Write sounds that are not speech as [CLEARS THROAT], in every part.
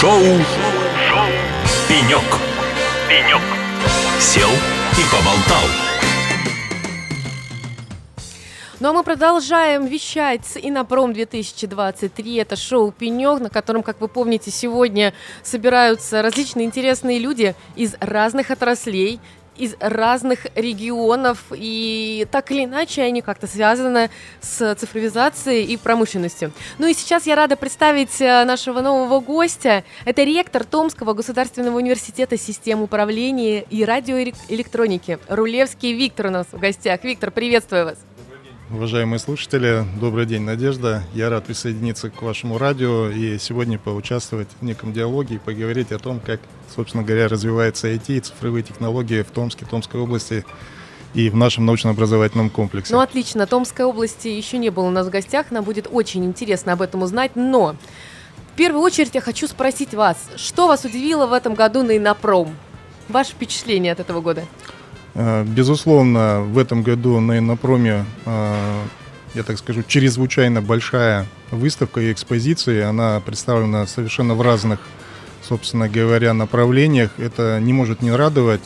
Шоу, Шоу. «Пенек». «Пенек». Сел и поболтал. Ну а мы продолжаем вещать с Инопром 2023. Это шоу «Пенек», на котором, как вы помните, сегодня собираются различные интересные люди из разных отраслей, из разных регионов, и так или иначе они как-то связаны с цифровизацией и промышленностью. Ну и сейчас я рада представить э, нашего нового гостя. Это ректор Томского государственного университета систем управления и радиоэлектроники Рулевский Виктор у нас в гостях. Виктор, приветствую вас. Уважаемые слушатели, добрый день, Надежда. Я рад присоединиться к вашему радио и сегодня поучаствовать в неком диалоге и поговорить о том, как, собственно говоря, развивается IT и цифровые технологии в Томске, Томской области и в нашем научно-образовательном комплексе. Ну, отлично. Томской области еще не было у нас в гостях. Нам будет очень интересно об этом узнать. Но в первую очередь я хочу спросить вас, что вас удивило в этом году на Инопром? Ваше впечатление от этого года? Э, безусловно, в этом году на Иннопроме, э, я так скажу, чрезвычайно большая выставка и экспозиции. Она представлена совершенно в разных, собственно говоря, направлениях. Это не может не радовать.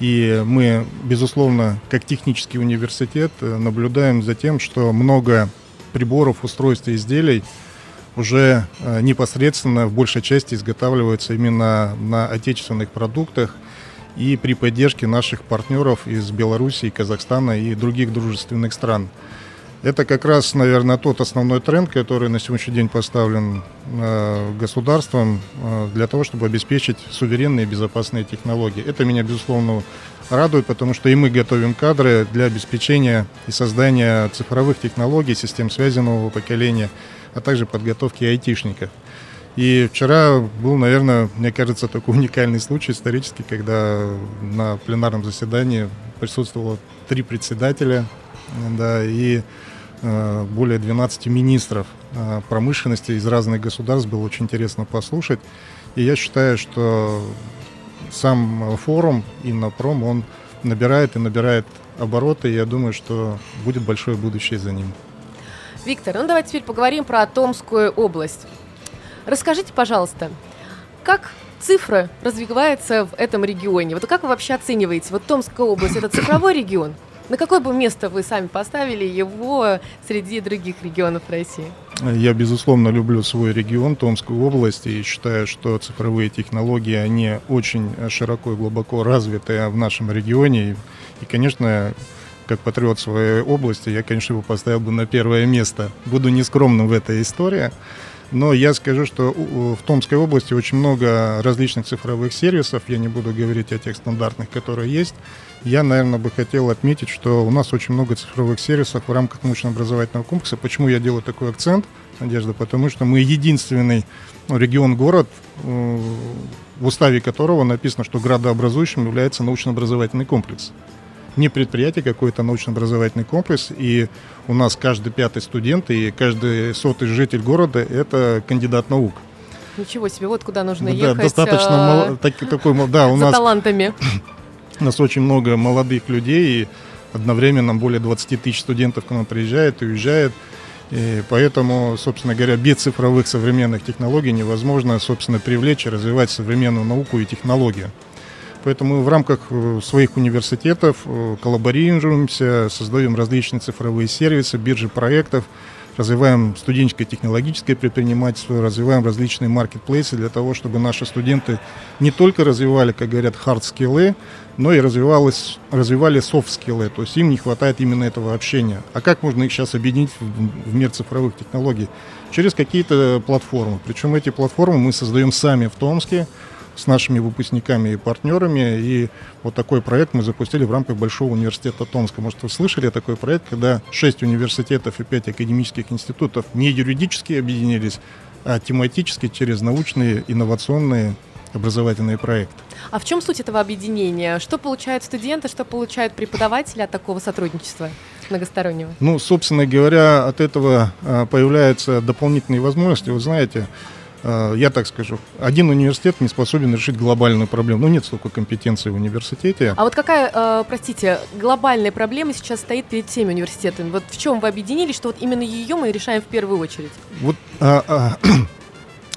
И мы, безусловно, как технический университет, э, наблюдаем за тем, что много приборов, устройств и изделий уже непосредственно в большей части изготавливаются именно на отечественных продуктах – и при поддержке наших партнеров из Беларуси, Казахстана и других дружественных стран. Это как раз, наверное, тот основной тренд, который на сегодняшний день поставлен э, государством э, для того, чтобы обеспечить суверенные и безопасные технологии. Это меня, безусловно, радует, потому что и мы готовим кадры для обеспечения и создания цифровых технологий, систем связи нового поколения, а также подготовки айтишников. И вчера был, наверное, мне кажется, такой уникальный случай исторический, когда на пленарном заседании присутствовало три председателя да, и э, более 12 министров э, промышленности из разных государств. Было очень интересно послушать. И я считаю, что сам форум Иннопром, он набирает и набирает обороты. И я думаю, что будет большое будущее за ним. Виктор, ну давайте теперь поговорим про Томскую область. Расскажите, пожалуйста, как цифра развивается в этом регионе? Вот как вы вообще оцениваете? Вот Томская область – это цифровой регион? На какое бы место вы сами поставили его среди других регионов России? Я, безусловно, люблю свой регион, Томскую область, и считаю, что цифровые технологии, они очень широко и глубоко развиты в нашем регионе. И, конечно, как патриот своей области, я, конечно, его поставил бы на первое место. Буду нескромным в этой истории. Но я скажу, что в Томской области очень много различных цифровых сервисов. Я не буду говорить о тех стандартных, которые есть. Я, наверное, бы хотел отметить, что у нас очень много цифровых сервисов в рамках научно-образовательного комплекса. Почему я делаю такой акцент, Надежда? Потому что мы единственный регион-город, э, в уставе которого написано, что градообразующим является научно-образовательный комплекс не предприятие, какой-то научно-образовательный комплекс, и у нас каждый пятый студент и каждый сотый житель города – это кандидат наук. Ничего себе, вот куда нужно да, ехать. достаточно а... мало, так, такой, да, у [LAUGHS] за нас, талантами. [LAUGHS] У нас очень много молодых людей, и одновременно более 20 тысяч студентов к нам приезжает и уезжает. И поэтому, собственно говоря, без цифровых современных технологий невозможно, собственно, привлечь и развивать современную науку и технологию. Поэтому в рамках э, своих университетов э, коллаборируемся, создаем различные цифровые сервисы, биржи проектов, развиваем студенческое технологическое предпринимательство, развиваем различные маркетплейсы для того, чтобы наши студенты не только развивали, как говорят, хард-скиллы, но и развивалось, развивали софт-скиллы, то есть им не хватает именно этого общения. А как можно их сейчас объединить в, в мир цифровых технологий? Через какие-то платформы. Причем эти платформы мы создаем сами в Томске, с нашими выпускниками и партнерами. И вот такой проект мы запустили в рамках Большого университета Томска. Может, вы слышали такой проект, когда 6 университетов и 5 академических институтов не юридически объединились, а тематически через научные, инновационные образовательные проекты. А в чем суть этого объединения? Что получают студенты, что получают преподаватели от такого сотрудничества многостороннего? Ну, собственно говоря, от этого а, появляются дополнительные возможности. Вы знаете, я так скажу, один университет не способен решить глобальную проблему. Ну, нет столько компетенций в университете. А вот какая, э, простите, глобальная проблема сейчас стоит перед всеми университетами? Вот в чем вы объединились, что вот именно ее мы решаем в первую очередь? Вот а, а,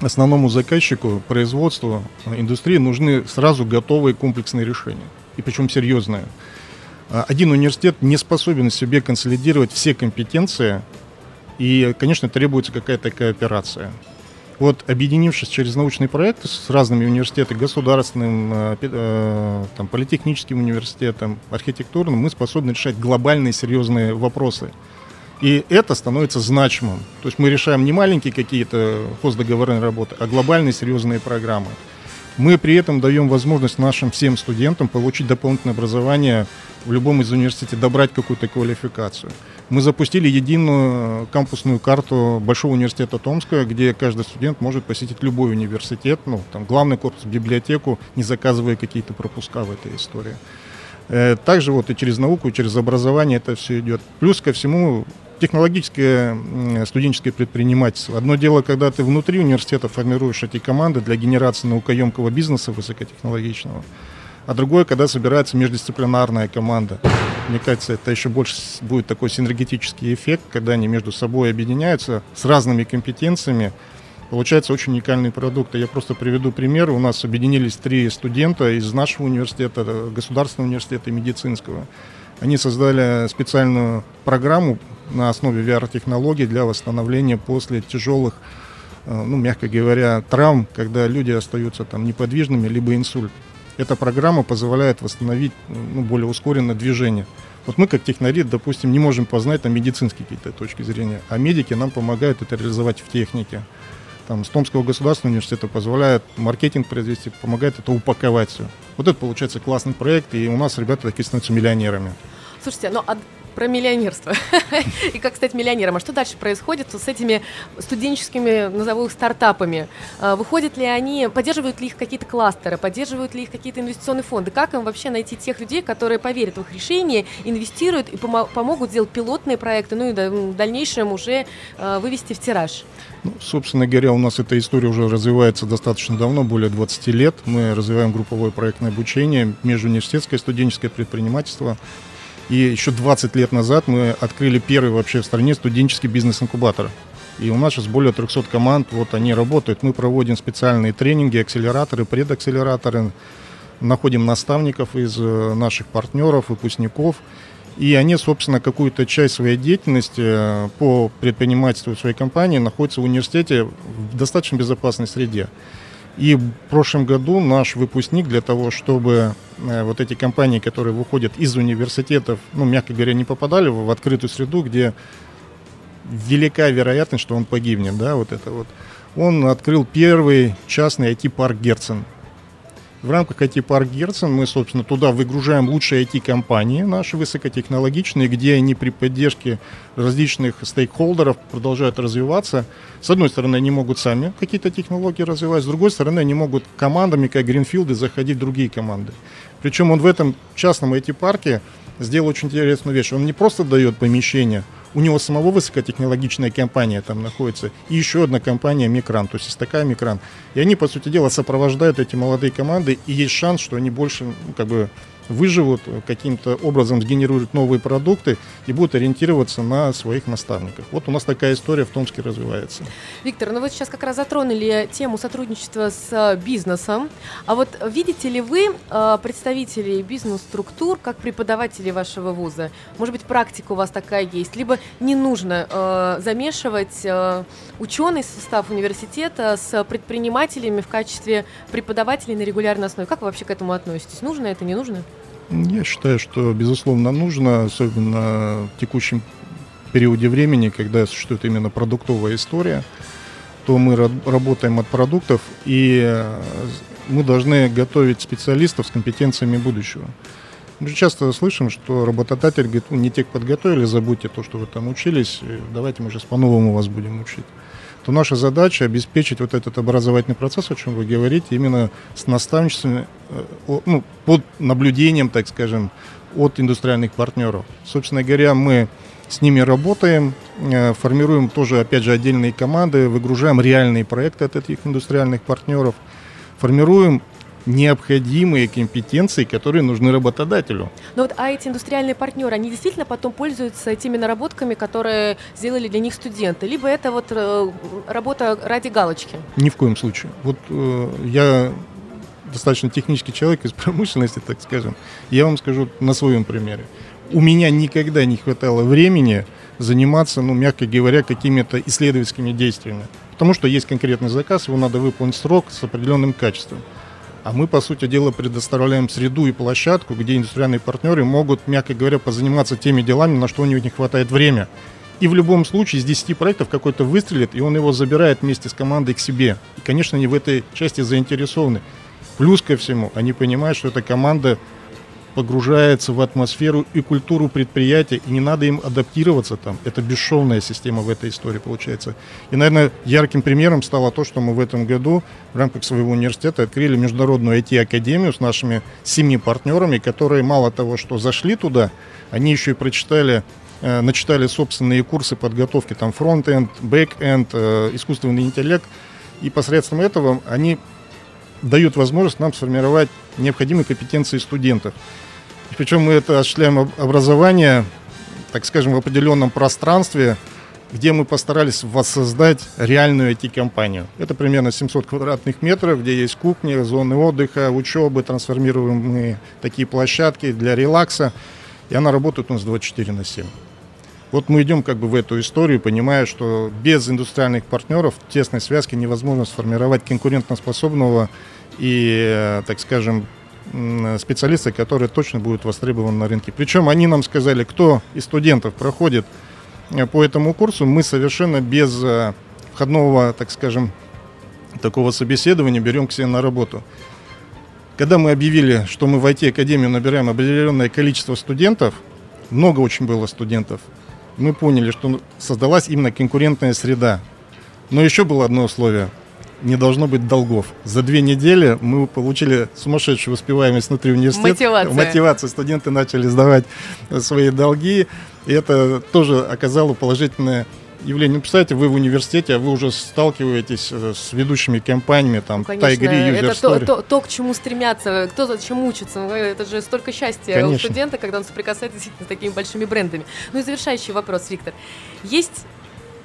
[CLEARS THROAT] основному заказчику, производству, индустрии нужны сразу готовые комплексные решения. И причем серьезные. Один университет не способен себе консолидировать все компетенции, и, конечно, требуется какая-то кооперация. Вот, объединившись через научные проекты с разными университетами, государственным, э, э, там, политехническим университетом, архитектурным, мы способны решать глобальные серьезные вопросы. И это становится значимым. То есть мы решаем не маленькие какие-то хоздоговорные работы, а глобальные серьезные программы. Мы при этом даем возможность нашим всем студентам получить дополнительное образование в любом из университетов, добрать какую-то квалификацию. Мы запустили единую кампусную карту Большого университета Томска, где каждый студент может посетить любой университет, ну, там, главный корпус, библиотеку, не заказывая какие-то пропуска в этой истории. Э, также вот и через науку, и через образование это все идет. Плюс ко всему технологическое студенческое предпринимательство. Одно дело, когда ты внутри университета формируешь эти команды для генерации наукоемкого бизнеса высокотехнологичного, а другое, когда собирается междисциплинарная команда. Мне кажется, это еще больше будет такой синергетический эффект, когда они между собой объединяются с разными компетенциями, получается очень уникальный продукт. Я просто приведу пример. У нас объединились три студента из нашего университета, Государственного университета и медицинского. Они создали специальную программу на основе VR-технологий для восстановления после тяжелых, э, ну, мягко говоря, травм, когда люди остаются там неподвижными, либо инсульт. Эта программа позволяет восстановить ну, более ускоренное движение. Вот мы, как технари, допустим, не можем познать там медицинские какие-то точки зрения, а медики нам помогают это реализовать в технике. Там, с Томского государственного университета позволяет маркетинг произвести, помогает это упаковать все. Вот это получается классный проект, и у нас ребята такие становятся миллионерами. Слушайте, ну а про миллионерство [LAUGHS] и как стать миллионером. А что дальше происходит с этими студенческими, назову их, стартапами? А, выходят ли они, поддерживают ли их какие-то кластеры, поддерживают ли их какие-то инвестиционные фонды? Как им вообще найти тех людей, которые поверят в их решение, инвестируют и помо- помогут сделать пилотные проекты, ну и в дальнейшем уже э, вывести в тираж? Ну, собственно говоря, у нас эта история уже развивается достаточно давно, более 20 лет. Мы развиваем групповое проектное обучение, межуниверситетское студенческое предпринимательство. И еще 20 лет назад мы открыли первый вообще в стране студенческий бизнес-инкубатор. И у нас сейчас более 300 команд, вот они работают. Мы проводим специальные тренинги, акселераторы, предакселераторы, находим наставников из э, наших партнеров, выпускников. И они, собственно, какую-то часть своей деятельности э, по предпринимательству своей компании находятся в университете в достаточно безопасной среде. И в прошлом году наш выпускник для того, чтобы э, вот эти компании, которые выходят из университетов, ну, мягко говоря, не попадали в, открытую среду, где велика вероятность, что он погибнет, да, вот это вот. Он открыл первый частный IT-парк Герцен. В рамках IT-парк Герцен мы, собственно, туда выгружаем лучшие IT-компании наши высокотехнологичные, где они при поддержке различных стейкхолдеров продолжают развиваться. С одной стороны, они могут сами какие-то технологии развивать, с другой стороны, они могут командами, как Гринфилды, заходить в другие команды. Причем он в этом частном IT-парке сделал очень интересную вещь. Он не просто дает помещение, у него самого высокотехнологичная компания там находится, и еще одна компания Микран, то есть такая Микран. И они, по сути дела, сопровождают эти молодые команды, и есть шанс, что они больше, ну, как бы, выживут, каким-то образом сгенерируют новые продукты и будут ориентироваться на своих наставников. Вот у нас такая история в Томске развивается. Виктор, ну вы сейчас как раз затронули тему сотрудничества с э, бизнесом. А вот видите ли вы э, представителей бизнес-структур как преподаватели вашего вуза? Может быть, практика у вас такая есть? Либо не нужно э, замешивать ученый состав университета с предпринимателями в качестве преподавателей на регулярной основе? Как вы вообще к этому относитесь? Нужно это, не нужно? Я считаю, что, безусловно, нужно, особенно в текущем периоде времени, когда существует именно продуктовая история, то мы работаем от продуктов, и э, мы должны готовить специалистов с компетенциями будущего. Мы часто слышим, что работодатель говорит, не тех подготовили, забудьте то, что вы там учились, давайте мы сейчас по-новому вас будем учить то наша задача обеспечить вот этот образовательный процесс, о чем вы говорите, именно с наставничеством, э, ну, под наблюдением, так скажем, от индустриальных партнеров. Собственно говоря, мы с ними работаем, э, формируем тоже, опять же, отдельные команды, выгружаем реальные проекты от этих индустриальных партнеров, формируем необходимые компетенции, которые нужны работодателю. Но вот а эти индустриальные партнеры, они действительно потом пользуются теми наработками, которые сделали для них студенты, либо это вот э, работа ради галочки? Ни в коем случае. Вот э, я достаточно технический человек из [LAUGHS] промышленности, так скажем. Я вам скажу на своем примере. У меня никогда не хватало времени заниматься, ну, мягко говоря, какими-то исследовательскими действиями. Потому что есть конкретный заказ, его надо выполнить срок с определенным качеством. А мы, по сути дела, предоставляем среду и площадку, где индустриальные партнеры могут, мягко говоря, позаниматься теми делами, на что у них не хватает времени. И в любом случае из 10 проектов какой-то выстрелит, и он его забирает вместе с командой к себе. И, конечно, они в этой части заинтересованы. Плюс ко всему, они понимают, что эта команда погружается в атмосферу и культуру предприятия, и не надо им адаптироваться там. Это бесшовная система в этой истории получается. И, наверное, ярким примером стало то, что мы в этом году в рамках своего университета открыли международную IT-академию с нашими семи партнерами, которые мало того, что зашли туда, они еще и прочитали э, начитали собственные курсы подготовки, там, front-end, back-end, э, искусственный интеллект, и посредством этого они дают возможность нам сформировать необходимые компетенции студентов. Причем мы это осуществляем образование, так скажем, в определенном пространстве, где мы постарались воссоздать реальную IT-компанию. Это примерно 700 квадратных метров, где есть кухня, зоны отдыха, учебы, трансформируемые такие площадки для релакса. И она работает у нас 24 на 7. Вот мы идем как бы в эту историю, понимая, что без индустриальных партнеров тесной связки невозможно сформировать конкурентоспособного и, э, так скажем, специалисты, которые точно будут востребованы на рынке. Причем они нам сказали, кто из студентов проходит э, по этому курсу, мы совершенно без э, входного, так скажем, такого собеседования берем к себе на работу. Когда мы объявили, что мы в IT-академию набираем определенное количество студентов, много очень было студентов, мы поняли, что создалась именно конкурентная среда. Но еще было одно условие – не должно быть долгов. За две недели мы получили сумасшедшую успеваемость внутри университета. Мотивация. Мотивация. Студенты начали сдавать свои долги. И это тоже оказало положительное явление. Ну, представьте, вы в университете, а вы уже сталкиваетесь э, с ведущими компаниями, там, ну, конечно, User Это то, то, то, к чему стремятся, кто зачем учится. Ну, это же столько счастья конечно. у студента, когда он соприкасается с такими большими брендами. Ну и завершающий вопрос, Виктор. Есть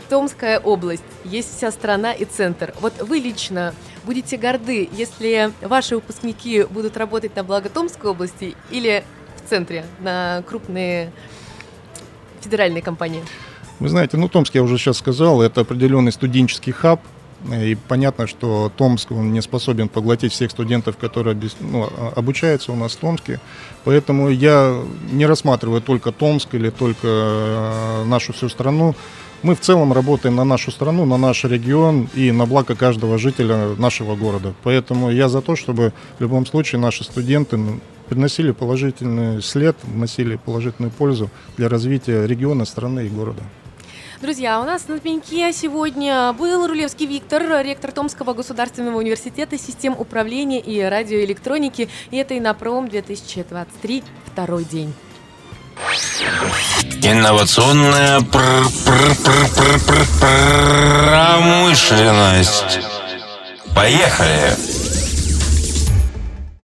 Томская область, есть вся страна и центр. Вот вы лично будете горды, если ваши выпускники будут работать на благо Томской области или в центре, на крупные федеральные компании? Вы знаете, ну, Томск, я уже сейчас сказал, это определенный студенческий хаб, и понятно, что Томск он не способен поглотить всех студентов, которые ну, а, обучаются у нас в Томске. Поэтому я не рассматриваю только Томск или только э, нашу всю страну. Мы в целом работаем на нашу страну, на наш регион и на благо каждого жителя нашего города. Поэтому я за то, чтобы в любом случае наши студенты приносили положительный след, вносили положительную пользу для развития региона, страны и города. Друзья, у нас на пеньке сегодня был Рулевский Виктор, ректор Томского государственного университета систем управления и радиоэлектроники. И это Инопром 2023, второй день. Инновационная пр пр промышленность. Поехали!